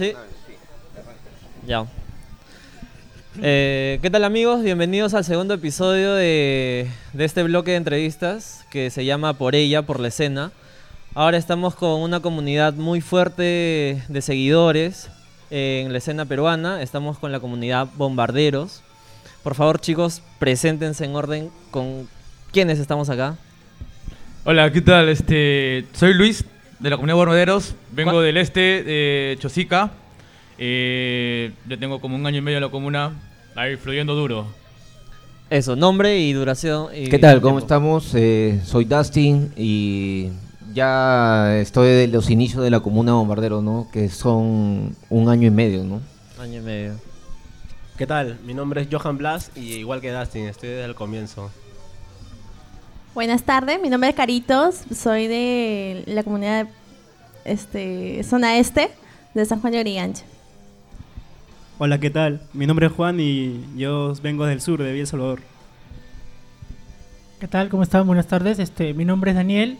Sí. Ya. Eh, ¿Qué tal amigos? Bienvenidos al segundo episodio de, este bloque de entrevistas que se llama Por ella, por la escena. Ahora estamos con una comunidad muy fuerte de seguidores en la escena peruana. Estamos con la comunidad Bombarderos. Por favor chicos, preséntense en orden con quiénes estamos acá. Hola, ¿qué tal? Este, soy Luis de la comunidad Bombarderos. Vengo ¿Cuál? del este de Chosica. Eh, yo tengo como un año y medio en la comuna, ahí fluyendo duro. Eso, nombre y duración. y ¿Qué tal? ¿Cómo tiempo. estamos? Eh, soy Dustin y ya estoy de los inicios de la comuna Bombardero, ¿no? Que son un año y medio, ¿no? Año y medio. ¿Qué tal? Mi nombre es Johan Blas y igual que Dustin, estoy desde el comienzo. Buenas tardes, mi nombre es Caritos, soy de la comunidad este, zona este de San Juan de Origancha. Hola, ¿qué tal? Mi nombre es Juan y yo vengo del sur, de Villa El Salvador. ¿Qué tal? ¿Cómo están? Buenas tardes. Este, mi nombre es Daniel,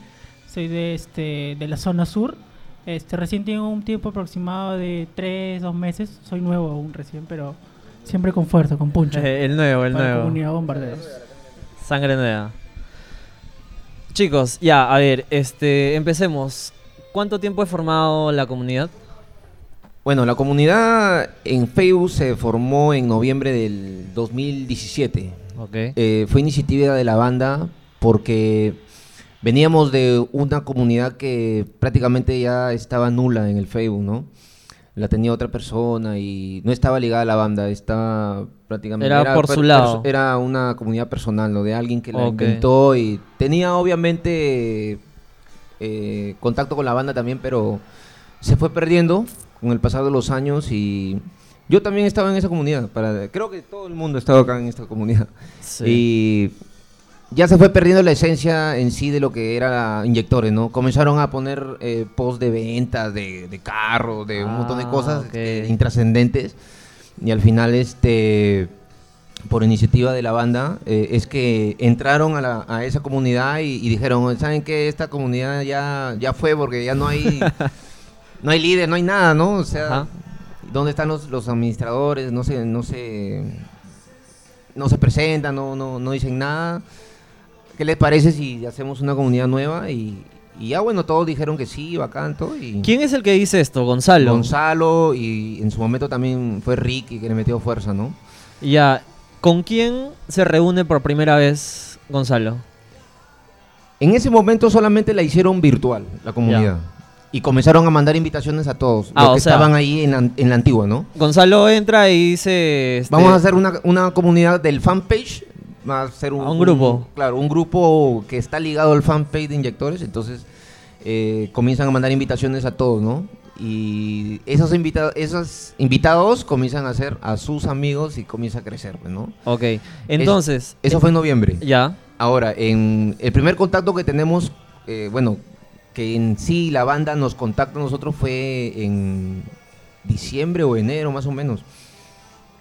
soy de este de la zona sur. Este, recién tengo un tiempo aproximado de 3, 2 meses. Soy nuevo aún recién, pero siempre con fuerza, con puncho. Eh, el nuevo, el para la nuevo. comunidad bombarderos. Sangre nueva. Chicos, ya, a ver, este, empecemos. ¿Cuánto tiempo he formado la comunidad? Bueno, la comunidad en Facebook se formó en noviembre del 2017. Ok. Eh, fue iniciativa de la banda porque veníamos de una comunidad que prácticamente ya estaba nula en el Facebook, ¿no? La tenía otra persona y no estaba ligada a la banda, estaba prácticamente... Era por su lado. Era una comunidad personal, ¿no? De alguien que la Ok. inventó y tenía obviamente eh, contacto con la banda también, pero se fue perdiendo con el pasar de los años y yo también estaba en esa comunidad. Para, creo que todo el mundo estaba acá en esta comunidad. Sí. Y ya se fue perdiendo la esencia en sí de lo que era inyectores, ¿no? Comenzaron a poner eh, post de ventas, de, de carros, de un montón de Ah, cosas eh, intrascendentes. Y al final, este, por iniciativa de la banda, eh, es que entraron a, la- a esa comunidad y, y dijeron, ¿saben qué? Esta comunidad ya, ya fue porque ya no hay, no hay líder, no hay nada, ¿no? O sea, Ajá. ¿dónde están los, los administradores? No se, no se, no se presentan, no, no, no dicen nada. ¿Qué les parece si hacemos una comunidad nueva? Y, y ya bueno, todos dijeron que sí, bacán, todo. Y ¿Quién es el que dice esto? Gonzalo. Gonzalo y en su momento también fue Ricky que le metió fuerza, ¿no? Ya, ¿con quién se reúne por primera vez Gonzalo? En ese momento solamente la hicieron virtual, la comunidad. Y comenzaron a mandar invitaciones a todos Ah, los que sea- estaban ahí en la, en la antigua, ¿no? Gonzalo entra y dice... este, Vamos a hacer una, una comunidad del fanpage. A ser un, A un grupo. claro, un grupo que está ligado al fanpage de inyectores. Entonces eh, comienzan a mandar invitaciones a todos, ¿no? Y esos, invitados esos invitados comienzan a hacer a sus amigos y comienza a crecer, pues, ¿no? Ok, entonces... Eso fue en noviembre. Ya, Ahora, en el primer contacto que tenemos, eh, bueno, que en sí la banda nos contacta a nosotros fue en diciembre o enero más o menos.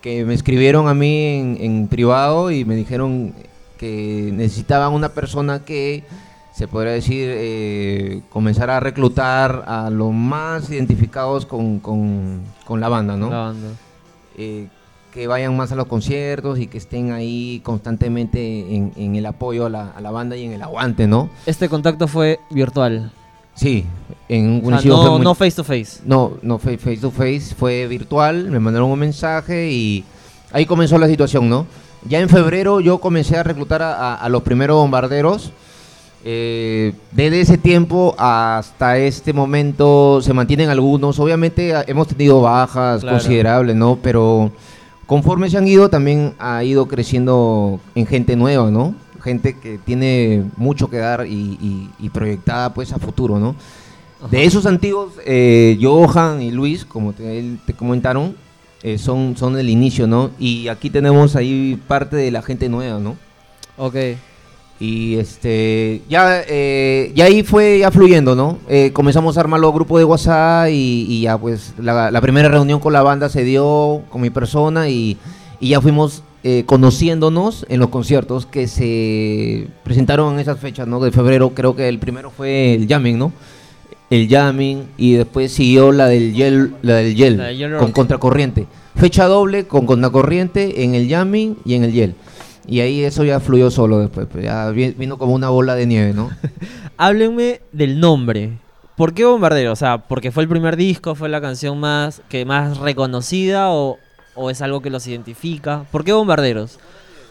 Que me escribieron a mí en, en privado y me dijeron que necesitaban una persona que, se podría decir, eh, comenzara a reclutar a los más identificados con, con- con la banda, ¿no? la banda. eh, que vayan más a los conciertos y que estén ahí constantemente en, en el apoyo a la, a la banda y en el aguante, ¿no? Este contacto fue virtual. Sí, en un O sea, principio fue no, muy- no face to face. no, no fue face to face, fue virtual, me mandaron un mensaje y ahí comenzó la situación, ¿no? Ya en febrero yo comencé a reclutar a, a- a los primeros bombarderos. Eh, desde ese tiempo hasta este momento se mantienen algunos. Obviamente a- hemos tenido bajas Claro. considerables, ¿no? Pero conforme se han ido, también ha ido creciendo en gente nueva, ¿no? Gente que tiene mucho que dar y, y- y proyectada pues a futuro, ¿no? De esos antiguos, eh, Johan y Luis, como te, comentaron, eh, son, son el inicio, ¿no? Y aquí tenemos ahí parte de la gente nueva, ¿no? Ok. Y este, ya, eh, ya ahí fue ya fluyendo, ¿no? Eh, comenzamos a armar los grupos de WhatsApp y, y ya pues la, la primera reunión con la banda se dio con mi persona y, y ya fuimos eh, conociéndonos en los conciertos que se presentaron en esas fechas, ¿no? De febrero, creo que el primero fue el Jamming, ¿no? el Yamin y después siguió la del Yel, la del Yel La con contracorriente. Fecha doble con contracorriente en el Yamin y en el Yel. Y ahí eso ya fluyó solo después, pues, ya vi- vino como una bola de nieve, ¿no? Háblenme del nombre. ¿Por qué Bombardero? O sea, ¿porque fue el primer disco, fue la canción más que más reconocida o, o es algo que los identifica? ¿Por qué Bombarderos?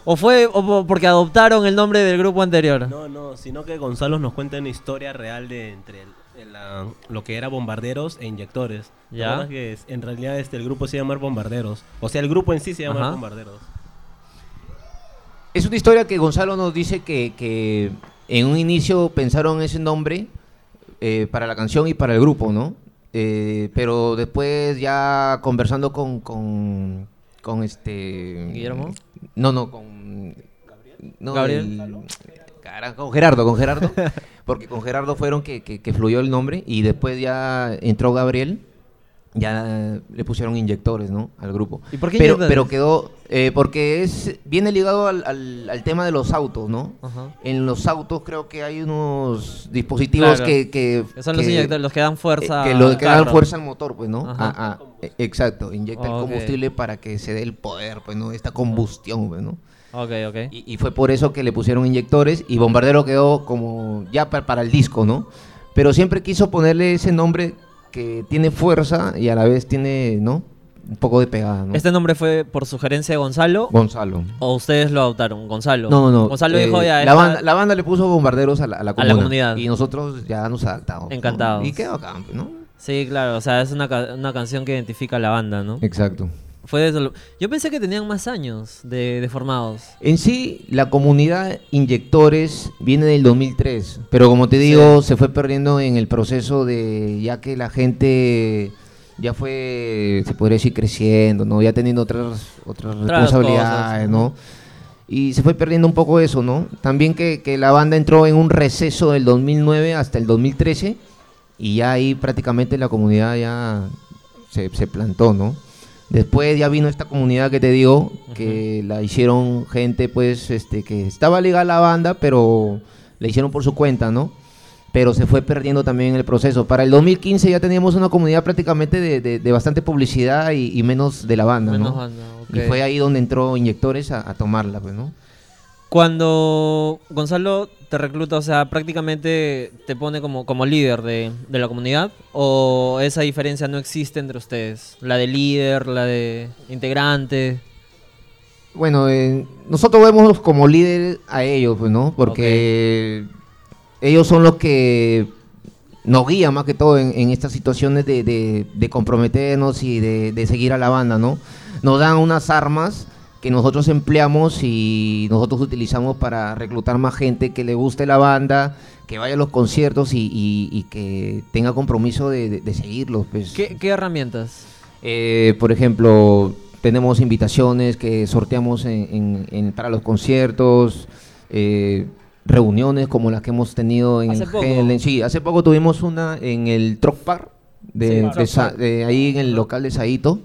¿O fue o porque adoptaron el nombre del grupo anterior? No, no, sino que Gonzalo nos cuenta una historia real de entre el- el, la- lo que era bombarderos e inyectores. ¿Te Ya. que es- en realidad este, el grupo se llama Bombarderos. O sea, el grupo en sí se llama Ajá. Bombarderos. Es una historia que Gonzalo nos dice que, que en un inicio pensaron ese nombre eh, para la canción y para el grupo, ¿no? Eh, pero después ya conversando con, con, con este... ¿Guillermo? No, no, con... no, ¿Gabriel? el- cara, con Gerardo, con Gerardo. porque con Gerardo fueron que, que, que fluyó el nombre y después ya entró Gabriel. Ya le pusieron inyectores, ¿no? Al grupo. ¿Y por qué pero, inyectores? pero quedó, eh, porque es viene ligado al, al- al tema de los autos, ¿no? Ajá. En los autos creo que hay unos dispositivos Claro. que, que, Que son los que- inyectores, los que dan fuerza. eh, que, lo, al que dan carro. fuerza al motor, pues, ¿no? Ajá. Ah, ah, exacto, inyecta Ok. el combustible para que se dé el poder, pues, ¿no? Esta combustión, pues, ¿no? Ok, ok. Y, y fue por eso que le pusieron inyectores y Bombardero quedó como ya pa- para el disco, ¿no? Pero siempre quiso ponerle ese nombre que tiene fuerza y a la vez tiene, ¿no? Un poco de pegada, ¿no? ¿Este nombre fue por sugerencia de Gonzalo Gonzalo. o ustedes lo adoptaron? Gonzalo. No, no, no. Gonzalo eh, dijo ya. la, banda, la banda le puso bombarderos a la, a la A la comunidad. Y nosotros ya nos adaptamos. ¿no? Encantados. Y quedó acá, ¿no? Sí, claro, o sea, es una, ca- una canción que identifica a la banda, ¿no? Exacto. Fue desde lo- Yo pensé que tenían más años de, de formados. En sí, la comunidad inyectores viene del 2003, pero como te digo, se fue perdiendo en el proceso de ya que la gente ya fue, se podría decir, creciendo, ¿no? Ya teniendo otras, otras Otras responsabilidades, cosas, ¿no? Y se fue perdiendo un poco eso, ¿no? También que, que la banda entró en un receso del 2009 hasta el 2013 y ya ahí prácticamente la comunidad ya se, se plantó, ¿no? Después ya vino esta comunidad que te digo, que la hicieron gente pues este que estaba ligada a la banda, pero la hicieron por su cuenta, ¿no? Pero se fue perdiendo también en el proceso. Para el 2015 ya teníamos una comunidad prácticamente de, de- de bastante publicidad y, y menos de la banda, Menos ¿no? banda, ok. Y fue ahí donde entró Inyectores a, a tomarla, pues, ¿no? Cuando Gonzalo te recluta, o sea, prácticamente te pone como, como líder de, de la comunidad, o esa diferencia no existe entre ustedes, la de líder, la de integrante. Bueno, eh, nosotros vemos como líderes a ellos, pues, ¿no? Porque ellos son los que nos guían más que todo en, en estas situaciones de, de- de comprometernos y de, de seguir a la banda, ¿no? Nos dan unas armas que nosotros empleamos y nosotros utilizamos para reclutar más gente que le guste la banda, que vaya a los conciertos y, y- y que tenga compromiso de, de- de seguirlos. Pues. ¿Qué, qué herramientas? Eh, por ejemplo, tenemos invitaciones que sorteamos en- en- en- para los conciertos, eh, reuniones como las que hemos tenido en Hace el poco. Sí, hace poco tuvimos una en el Troc Park, de, Sí, de ahí en el local de Saito,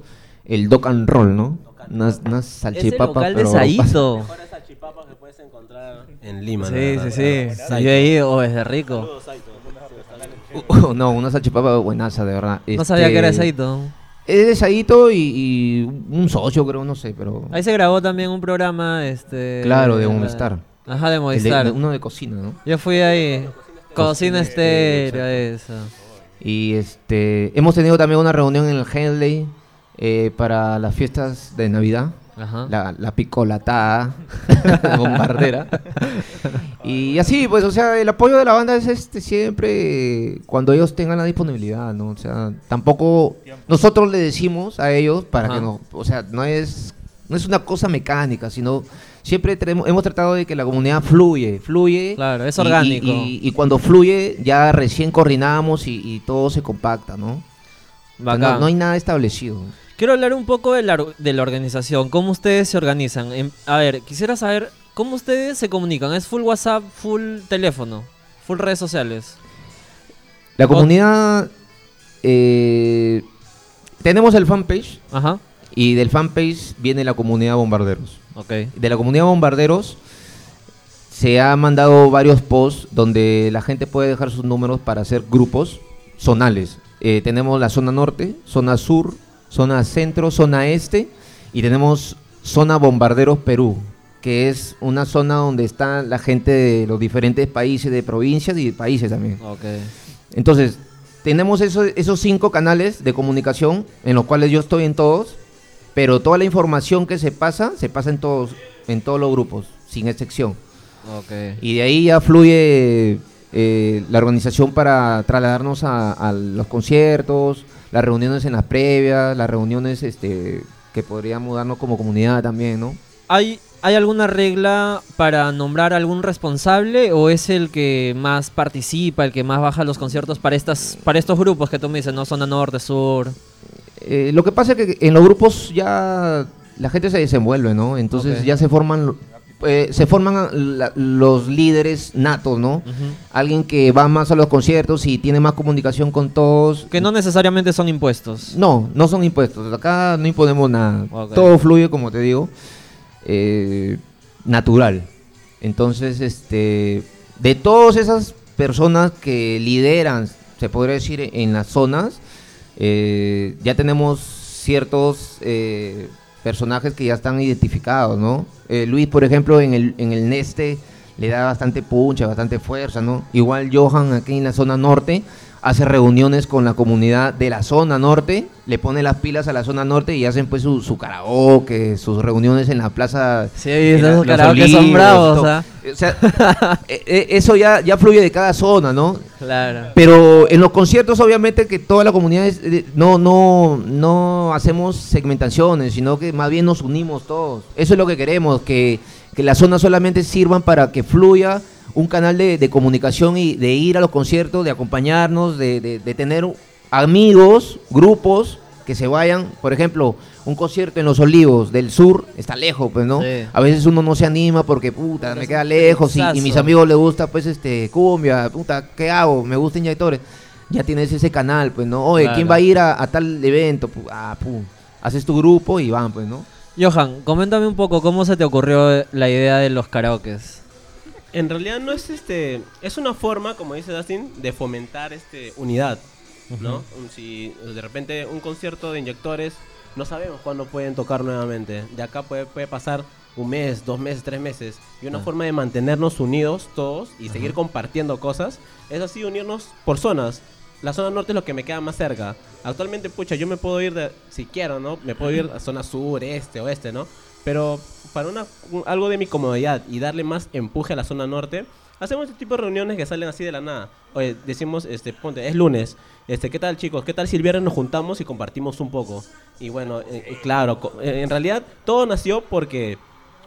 el Doc and Roll, ¿no? Unas, unas Es el salchipapas. local de pero- Saito. Mejores salchipapas que puedes encontrar en Lima. Sí, sí, sí. Yo he ido, oh, es de rico. Bien. no, una salchipapa buenaza, de verdad. No sabía que era Este, Saito. Es de Saito y, y un socio, creo, no sé, pero... Ahí se grabó también un programa, este... Claro, de Movistar. Ajá, de el de- Movistar. uno de cocina, ¿no? Yo fui ahí. Cocina estéreo, eso. Y este hemos tenido también una reunión en el Henley eh, para las fiestas de Navidad. Ajá. La, la picolatada bombardera. y así, pues, o sea, el apoyo de la banda es este siempre cuando ellos tengan la disponibilidad, ¿no? O sea, tampoco nosotros le decimos a ellos para Ajá. que no, o sea, no es no es una cosa mecánica, sino siempre tenemos, hemos tratado de que la comunidad fluye, fluye. Claro, es y- y- orgánico. Y, y cuando fluye, ya recién coordinamos y, todo se compacta, ¿no? O sea, Bacán. no, no hay nada establecido. Quiero hablar un poco de la, or- de la organización, cómo ustedes se organizan. Em, a ver, quisiera saber cómo ustedes se comunican. ¿Es full WhatsApp, full teléfono, full redes sociales? La comunidad, eh, tenemos el fanpage Ajá, y del fanpage viene la comunidad Bombarderos. ok. De la comunidad Bombarderos se ha mandado varios posts donde la gente puede dejar sus números para hacer grupos zonales. Eh, tenemos la zona norte, zona sur, zona centro, zona este y tenemos zona Bombarderos Perú, que es una zona donde está la gente de los diferentes países, de provincias y de países también. Ok. Entonces, tenemos eso- esos cinco canales de comunicación en los cuales yo estoy en todos, pero toda la información que se pasa, se pasa en todos, en todos los grupos, sin excepción. Ok. Y de ahí ya fluye eh, la organización para trasladarnos a, a los conciertos, las reuniones en las previas, las reuniones este, que podríamos darnos como comunidad también, ¿no? ¿Hay, ¿Hay alguna regla para nombrar algún responsable o es el que más participa, el que más baja los conciertos para estas para estos grupos que tú me dices, no zona norte, sur? Eh, lo que pasa es que en los grupos ya la gente se desenvuelve, ¿no? Entonces ya se forman eh, se forman la- los líderes natos, ¿no? Alguien que va más a los conciertos y tiene más comunicación con todos. Que no necesariamente son impuestos. No, no son impuestos. Acá no imponemos nada. Todo fluye, como te digo, eh, natural. Entonces, este, de todas esas personas que lideran, se podría decir, en las zonas, eh, ya tenemos ciertos eh, personajes que ya están identificados, ¿no? Eh, Luis, por ejemplo, en el, en el Neste le da bastante puncha, bastante fuerza, ¿no? Igual Johan aquí en la zona norte hace reuniones con la comunidad de la zona norte, le pone las pilas a la zona norte y hacen pues su, su karaoke, sus reuniones en la plaza. Sí, esos karaoke son bravos. ¿ah? O sea, eh, eh, eso ya, ya fluye de cada zona, ¿no? Claro. Pero en los conciertos, obviamente, que toda la comunidad es- eh, no, no, no hacemos segmentaciones, sino que más bien nos unimos todos. Eso es lo que queremos, que, que las zonas solamente sirvan para que fluya un canal de, de comunicación y de ir a los conciertos, de acompañarnos, de, de- de tener amigos, grupos que se vayan. Por ejemplo, un concierto en Los Olivos del Sur está lejos, pues, ¿no? Sí. A veces uno no se anima porque, puta, me queda lejos y, y mis amigos les gusta, pues, este, cumbia, puta, ¿qué hago? Me gusta inyectores. Ya tienes ese canal, pues, ¿no? Oye, ¿quién va a ir a, a tal evento? Ah, pum. Haces tu grupo y van, pues, ¿no? Johan, coméntame un poco cómo se te ocurrió la idea de los karaokes. En realidad no es este, es una forma, como dice Dustin, de fomentar este unidad, ¿no? Un- Si de repente un concierto de inyectores, no sabemos cuándo pueden tocar nuevamente. De acá puede, puede pasar un mes, dos meses, tres meses. Y una Ah. forma de mantenernos unidos todos y seguir compartiendo cosas es así unirnos por zonas. La zona norte es lo que me queda más cerca. Actualmente, pucha, yo me puedo ir de, si quiero, ¿no? Me puedo ir a zona sur, este, oeste, ¿no? Pero para una, un- algo de mi comodidad y darle más empuje a la zona norte, hacemos este tipo de reuniones que salen así de la nada. Oye, decimos, este, ponte, es lunes. Este, ¿qué tal chicos? ¿Qué tal si el viernes nos juntamos y compartimos un poco? Y bueno, eh, eh, claro, eh, en realidad todo nació porque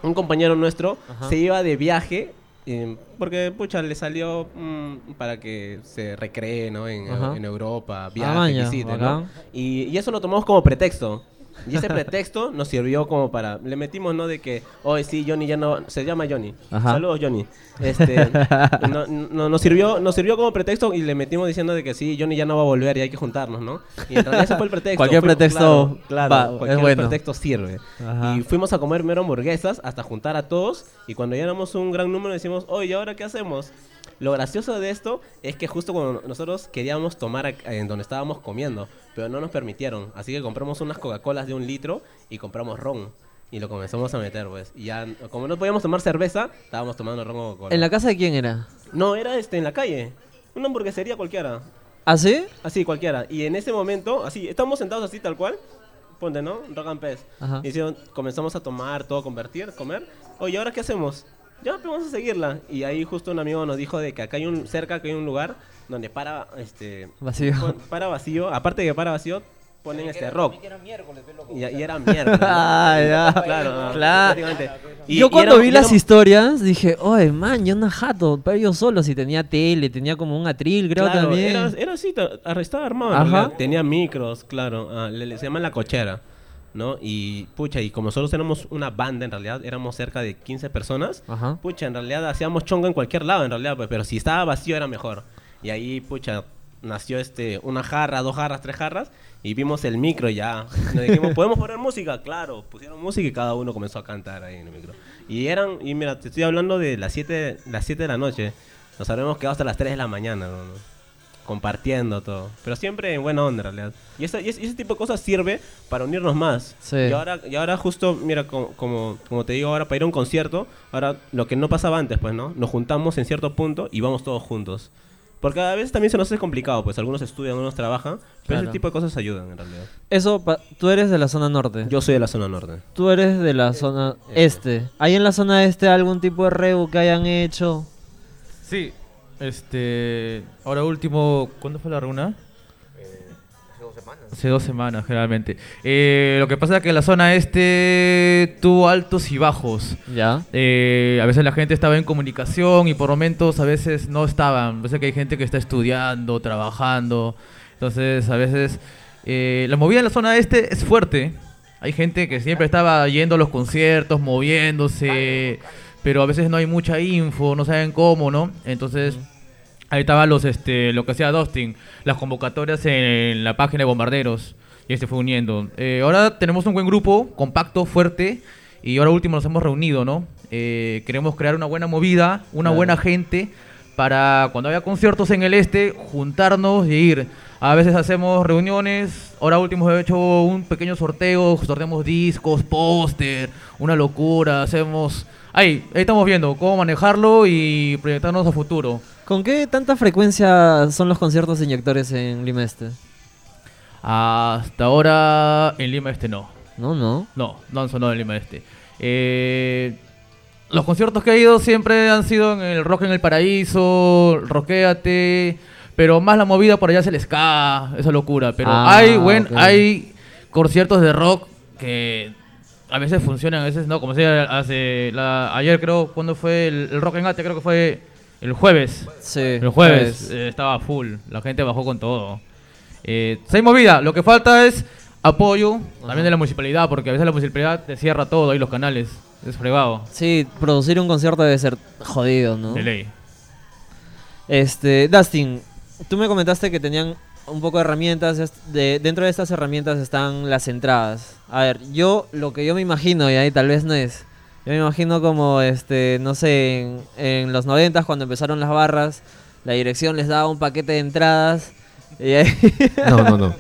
un compañero nuestro Ajá. se iba de viaje eh, porque, pucha, le salió mm, para que se recree, ¿no? En, Europa, Ah, viaje, maña, visite, ¿no? Y, y eso lo tomamos como pretexto. Y ese pretexto nos sirvió como para... Le metimos, ¿no? De que, hoy sí, Johnny ya no... Se llama Johnny. Ajá. Saludos, Johnny. Este, no, no- nos, sirvió, nos sirvió como pretexto y le metimos diciendo de que sí, Johnny ya no va a volver y hay que juntarnos, ¿no? Y en realidad ese fue el pretexto. Cualquier Fuimos- pretexto claro, claro, va, es cualquier bueno. pretexto sirve. Ajá. Y fuimos a comer mero hamburguesas hasta juntar a todos y cuando ya éramos un gran número decimos, oye, ¿y ahora qué hacemos? Lo gracioso de esto es que justo cuando nosotros queríamos tomar en donde estábamos comiendo, pero no nos permitieron. Así que compramos unas Coca-Colas de un litro y compramos ron. Y lo comenzamos a meter, pues. Y ya, como no podíamos tomar cerveza, estábamos tomando ron o Coca-Cola. ¿En la casa de quién era? No, era este, en la calle. Una hamburguesería cualquiera. ¿Ah, sí? Así, cualquiera. Y en ese momento, así, estamos sentados así tal cual. Ponte, ¿no? Rock and Pez. Y hicieron- comenzamos a tomar, todo, convertir, comer. Oye, ¿ahora qué hacemos? Ya pues, vamos a seguirla. Y ahí justo un amigo nos dijo de que acá hay un, cerca que hay un lugar donde para, este... Vacío. Para vacío. Aparte de que para vacío, ponen este rock. Y, y era miércoles. Ah, ya. Claro, Claro. prácticamente. Y- yo y cuando era- vi las historias dije, oye, man, yo no jato, pero yo solo, si tenía tele, tenía como un atril, creo Claro, también. Era, era así, estaba armado. Ajá. Tenía micros, claro. ah, le, le- se llama La Cochera, ¿no? Y, pucha, y como nosotros éramos una banda, en realidad, éramos cerca de 15 personas. Ajá. Pucha, en realidad hacíamos chongo en cualquier lado, en realidad, pues, pero si estaba vacío era mejor. Y ahí, pucha, nació este una jarra, dos jarras, tres jarras, y vimos el micro ya. Nos dijimos, ¿podemos poner música? Claro, pusieron música y cada uno comenzó a cantar ahí en el micro. Y eran, y mira, te estoy hablando de las 7 las siete de la noche. Nos habremos quedado hasta las 3 de la mañana, ¿no? compartiendo todo. Pero siempre en buena onda, en realidad. Y, ese- y ese, y ese tipo de cosas sirve para unirnos más. Sí. Y, ahora, y ahora justo, mira, como, como, como te digo ahora, para ir a un concierto, ahora lo que no pasaba antes, pues, ¿no? Nos juntamos en cierto punto y vamos todos juntos. Porque a veces también se nos hace complicado, pues algunos estudian, algunos trabajan, pero Claro. ese tipo de cosas ayudan en realidad. Eso, pa- tú eres de la zona norte. Yo soy de la zona norte. Tú eres de la zona este. ¿Hay en la zona este algún tipo de reu que hayan hecho? Sí, este. Ahora último, ¿cuándo fue la reunión? Hace dos semanas, generalmente. Eh, lo que pasa es que la zona este tuvo altos y bajos. Ya. Eh, a veces la gente estaba en comunicación y por momentos a veces no estaban. A veces que hay gente que está estudiando, trabajando. Entonces, a veces eh, la movida en la zona este es fuerte. Hay gente que siempre estaba yendo a los conciertos, moviéndose, pero a veces no hay mucha info, no saben cómo, ¿no? Entonces, ahí estaban los, este, lo que hacía Dustin, las convocatorias en la página de Bombarderos, y se fue uniendo. Eh, ahora tenemos un buen grupo, compacto, fuerte, y ahora último nos hemos reunido, ¿no? Eh, queremos crear una buena movida, una Claro. buena gente, para cuando haya conciertos en el este, juntarnos y ir. A veces hacemos reuniones, ahora último he hecho un pequeño sorteo, sorteamos discos, póster, una locura, hacemos... Ahí, ahí estamos viendo cómo manejarlo y proyectarnos a futuro. ¿Con qué tanta frecuencia son los conciertos de inyectores en Lima Este? Hasta ahora en Lima Este no. No, no. No, no han sonado en Lima Este. Eh, los conciertos que he ido siempre han sido en el Rock en el Paraíso, Roquéate, pero más la movida por allá es el ska, esa locura. Pero Ah, hay buen, hay conciertos de rock que a veces funcionan, a veces no. Como sea, hace la- ayer creo, cuando fue el, el Rock en Ate, creo que fue el jueves. Sí. El jueves eh, estaba full, la gente bajó con todo. Eh, se hay movida, lo que falta es apoyo también de la municipalidad, porque a veces la municipalidad te cierra todo ahí los canales. Es fregado, Sí, producir un concierto debe ser jodido, ¿no? de ley. Este, Dustin, tú me comentaste que tenían un poco de herramientas. De, dentro de estas herramientas están las entradas. A ver, yo lo que yo me imagino, y ahí tal vez no es. Yo me imagino como, este, no sé, en, en los noventas cuando empezaron las barras, la dirección les daba un paquete de entradas. Y ahí- No, no, no.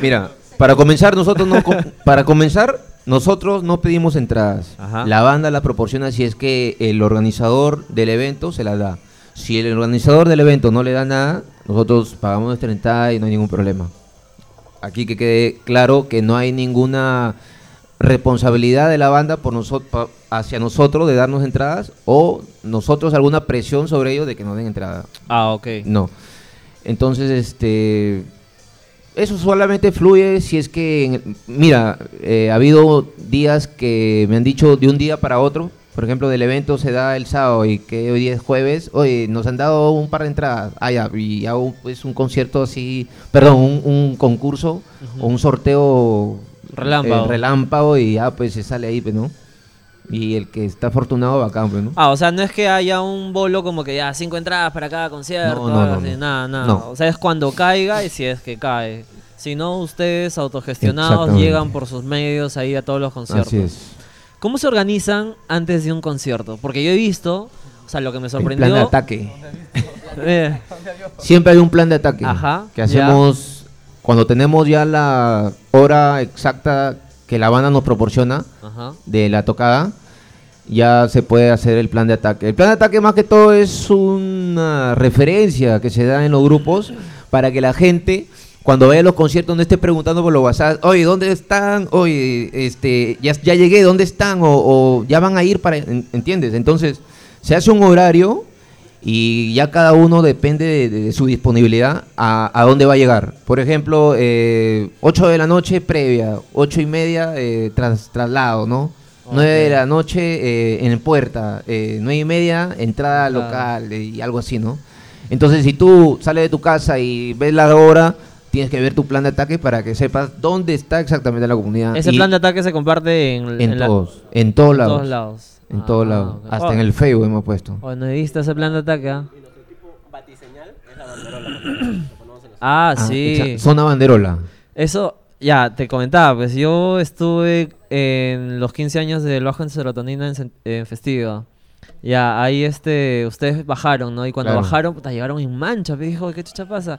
Mira, para comenzar nosotros no para comenzar nosotros no pedimos entradas. Ajá. La banda la proporciona si es que el organizador del evento se la da. Si el organizador del evento no le da nada, nosotros pagamos nuestra entrada y no hay ningún problema. Aquí que quede claro que no hay ninguna responsabilidad de la banda por nosotros hacia nosotros de darnos entradas o nosotros alguna presión sobre ellos de que nos den entrada. ah, ok. No. Entonces, este. Eso solamente fluye si es que. mira, eh, ha habido días que me han dicho de un día para otro. Por ejemplo, del evento se da el sábado y que hoy día es jueves. Oye, nos han dado un par de entradas. Ah, ya, y hago pues, un concierto así. Perdón, un, un concurso o un sorteo. Relámpago. eh, relámpago y ya, pues se sale ahí, pues, ¿no? Y el que está afortunado, bacán, pues, ¿no? Ah, o sea, no es que haya un bolo como que ya cinco entradas para cada concierto, No, no, algo no, así, no. nada, nada. O sea, es cuando caiga y si es que cae. Si no, ustedes autogestionados llegan por sus medios ahí a todos los conciertos. Así es. ¿Cómo se organizan antes de un concierto? Porque yo he visto, o sea, lo que me El sorprendió. plan de ataque. Eh, Siempre hay un plan de ataque Ajá, que hacemos cuando tenemos ya la hora exacta que la banda nos proporciona ajá. de la tocada, ya se puede hacer el plan de ataque. El plan de ataque más que todo es una referencia que se da en los grupos para que la gente cuando vaya a los conciertos no esté preguntando por los WhatsApp, oye, ¿dónde están? Oye, este, ya, ya llegué, ¿dónde están? O, o ya van a ir para, en- ¿entiendes? Entonces, se hace un horario y ya cada uno depende de, de su disponibilidad a, a dónde va a llegar. Por ejemplo, eh, 8 de la noche previa, 8 y media eh, tras, traslado, ¿no? 9 de la noche eh, en puerta, eh, 9 y media entrada local eh, y algo así, ¿no? Entonces, si tú sales de tu casa y ves la hora, tienes que ver tu plan de ataque para que sepas dónde está exactamente la comunidad. Ese Y plan de ataque se comparte en, en todos, en todos en lados. todos lados. En Ah, todos lados. Hasta Oh, en el Facebook hemos puesto. oh, no he visto ese plan de ataque, ¿ah? Batiseñal es la banderola. en Ah, Ah, sí. exacto. Zona banderola. Eso, ya, te comentaba, pues yo estuve en los 15 años del bajo en serotonina en, en Festiva. Ya, ahí este, ustedes bajaron, ¿no? Y cuando Claro. bajaron, puta, llegaron en mancha, me dijo, ¿qué chucha pasa?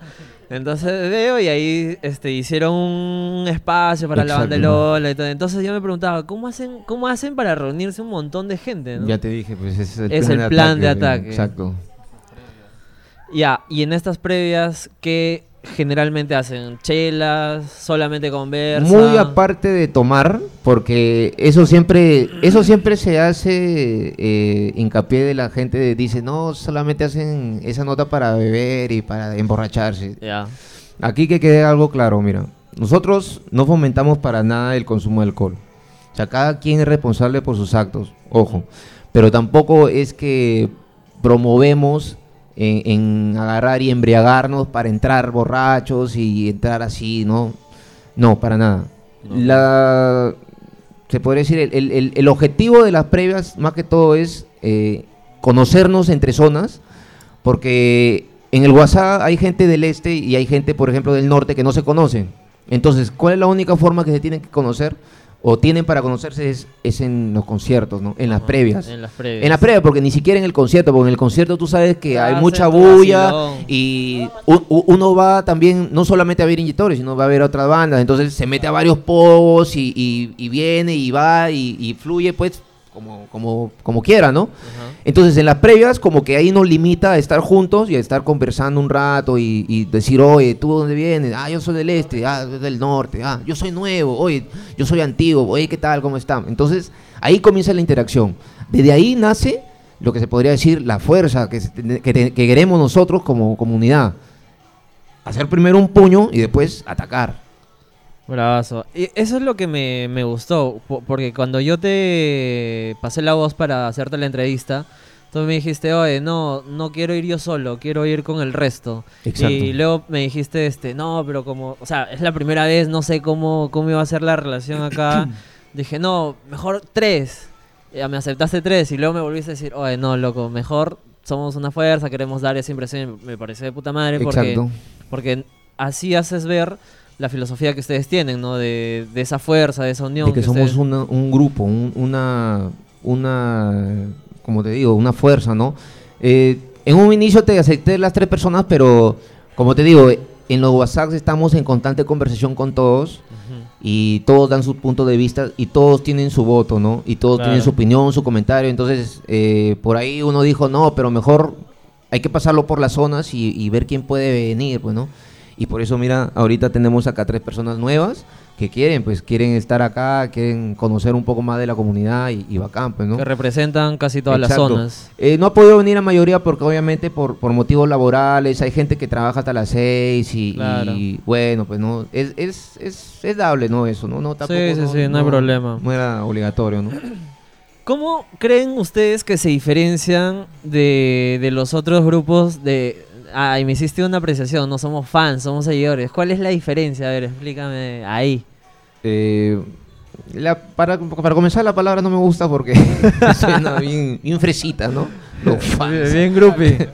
Entonces veo y ahí este, hicieron un espacio para la de Exacto. Lola y todo. Entonces yo me preguntaba, ¿cómo hacen, cómo hacen para reunirse un montón de gente, no? Ya te dije, pues ese es el Es plan, el de, plan de ataque, ataque. Exacto. Ya, y en estas previas, ¿qué generalmente hacen? ¿Chelas? ¿Solamente conversan? Muy aparte de tomar, porque eso siempre, eso siempre se hace eh, hincapié de la gente, dice, no, solamente hacen esa nota para beber y para emborracharse. Ya. Aquí que quede algo claro, mira, nosotros no fomentamos para nada el consumo de alcohol. O sea, cada quien es responsable por sus actos, ojo. Pero tampoco es que promovemos en, en agarrar y embriagarnos para entrar borrachos y entrar así, ¿no? No, para nada. La, se podría decir, el, el- el- el objetivo de las previas, más que todo, es eh, conocernos entre zonas, porque en el WhatsApp hay gente del este y hay gente, por ejemplo, del norte que no se conocen. Entonces, ¿cuál es la única forma que se tienen que conocer o tienen para conocerse es, es en los conciertos, ¿no? En las Ajá, previas. En las previas. En la previa, porque ni siquiera en el concierto, porque en el concierto tú sabes que hay mucha bulla vacilón. y uno va también, no solamente a ver inyectores, sino va a ver otras bandas, entonces se mete a varios pogos y, y- y viene y va y, y fluye pues como, como, como quiera, ¿no? Entonces en las previas como que ahí nos limita a estar juntos y a estar conversando un rato y, y decir, oye, ¿tú dónde vienes? Ah, yo soy del este, ah, yo del norte, ah, yo soy nuevo, oye, yo soy antiguo, oye, ¿qué tal? ¿Cómo están? Entonces ahí comienza la interacción. Desde ahí nace lo que se podría decir la fuerza que, que que queremos nosotros como comunidad. Hacer primero un puño y después atacar. Bravazo. Y eso es lo que me, me gustó, po- porque cuando yo te pasé la voz para hacerte la entrevista, tú me dijiste, oye, no, no quiero ir yo solo, quiero ir con el resto. Exacto. Y luego me dijiste, este, no, pero como, o sea, es la primera vez, no sé cómo, cómo iba a ser la relación acá. Dije, no, mejor tres. Ya me aceptaste tres y luego me volviste a decir, oye, no, loco, mejor somos una fuerza, queremos dar esa impresión. Me pareció de puta madre porque Exacto. porque así haces ver la filosofía que ustedes tienen, ¿no? De, de esa fuerza, de esa unión. de que, somos ustedes- una- un grupo, un- una, una, como te digo, una fuerza, ¿no? Eh, en un inicio te acepté las tres personas, pero como te digo, en los WhatsApp estamos en constante conversación con todos y todos dan su punto de vista y todos tienen su voto, ¿no? Y todos Claro. tienen su opinión, su comentario. Entonces, eh, por ahí uno dijo, no, pero mejor hay que pasarlo por las zonas y, y ver quién puede venir, pues, ¿no? Y por eso, mira, ahorita tenemos acá tres personas nuevas que quieren, pues, quieren estar acá, quieren conocer un poco más de la comunidad y, y bacán, pues, ¿no? Que representan casi todas Exacto. las zonas. Eh, no ha podido venir la mayoría porque obviamente por, por motivos laborales, hay gente que trabaja hasta las seis y, Claro. y, bueno, pues no, es, es, es, es dable, ¿no? Eso, ¿no? no tampoco, sí, sí, no hay problema. No era obligatorio, ¿no? ¿Cómo creen ustedes que se diferencian de, de los otros grupos de... Ay, me hiciste una apreciación, no somos fans, somos seguidores. ¿Cuál es la diferencia? A ver, explícame ahí. Eh, la- para, para comenzar la palabra no me gusta porque suena bien, bien fresita, ¿no? Los fans. Bien, bien groupie.